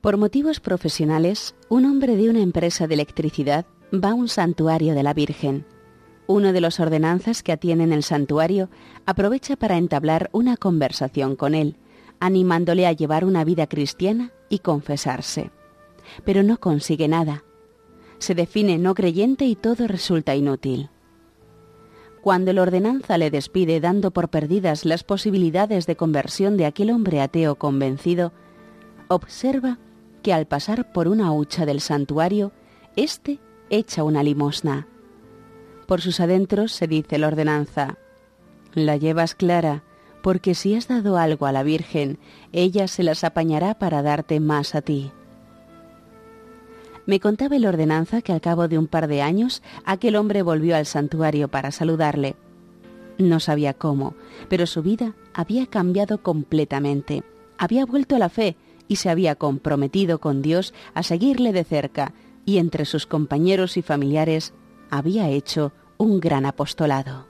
Por motivos profesionales, un hombre de una empresa de electricidad va a un santuario de la Virgen. Uno de los ordenanzas que atienden el santuario aprovecha para entablar una conversación con él, animándole a llevar una vida cristiana y confesarse. Pero no consigue nada. Se define no creyente y todo resulta inútil. Cuando el ordenanza le despide dando por perdidas las posibilidades de conversión de aquel hombre ateo convencido, observa que al pasar por una hucha del santuario, éste echa una limosna. Por sus adentros se dice la ordenanza, la llevas clara, porque si has dado algo a la Virgen, ella se las apañará para darte más a ti. Me contaba el ordenanza que al cabo de un par de años aquel hombre volvió al santuario para saludarle. No sabía cómo, pero su vida había cambiado completamente. Había vuelto a la fe y se había comprometido con Dios a seguirle de cerca y entre sus compañeros y familiares había hecho un gran apostolado.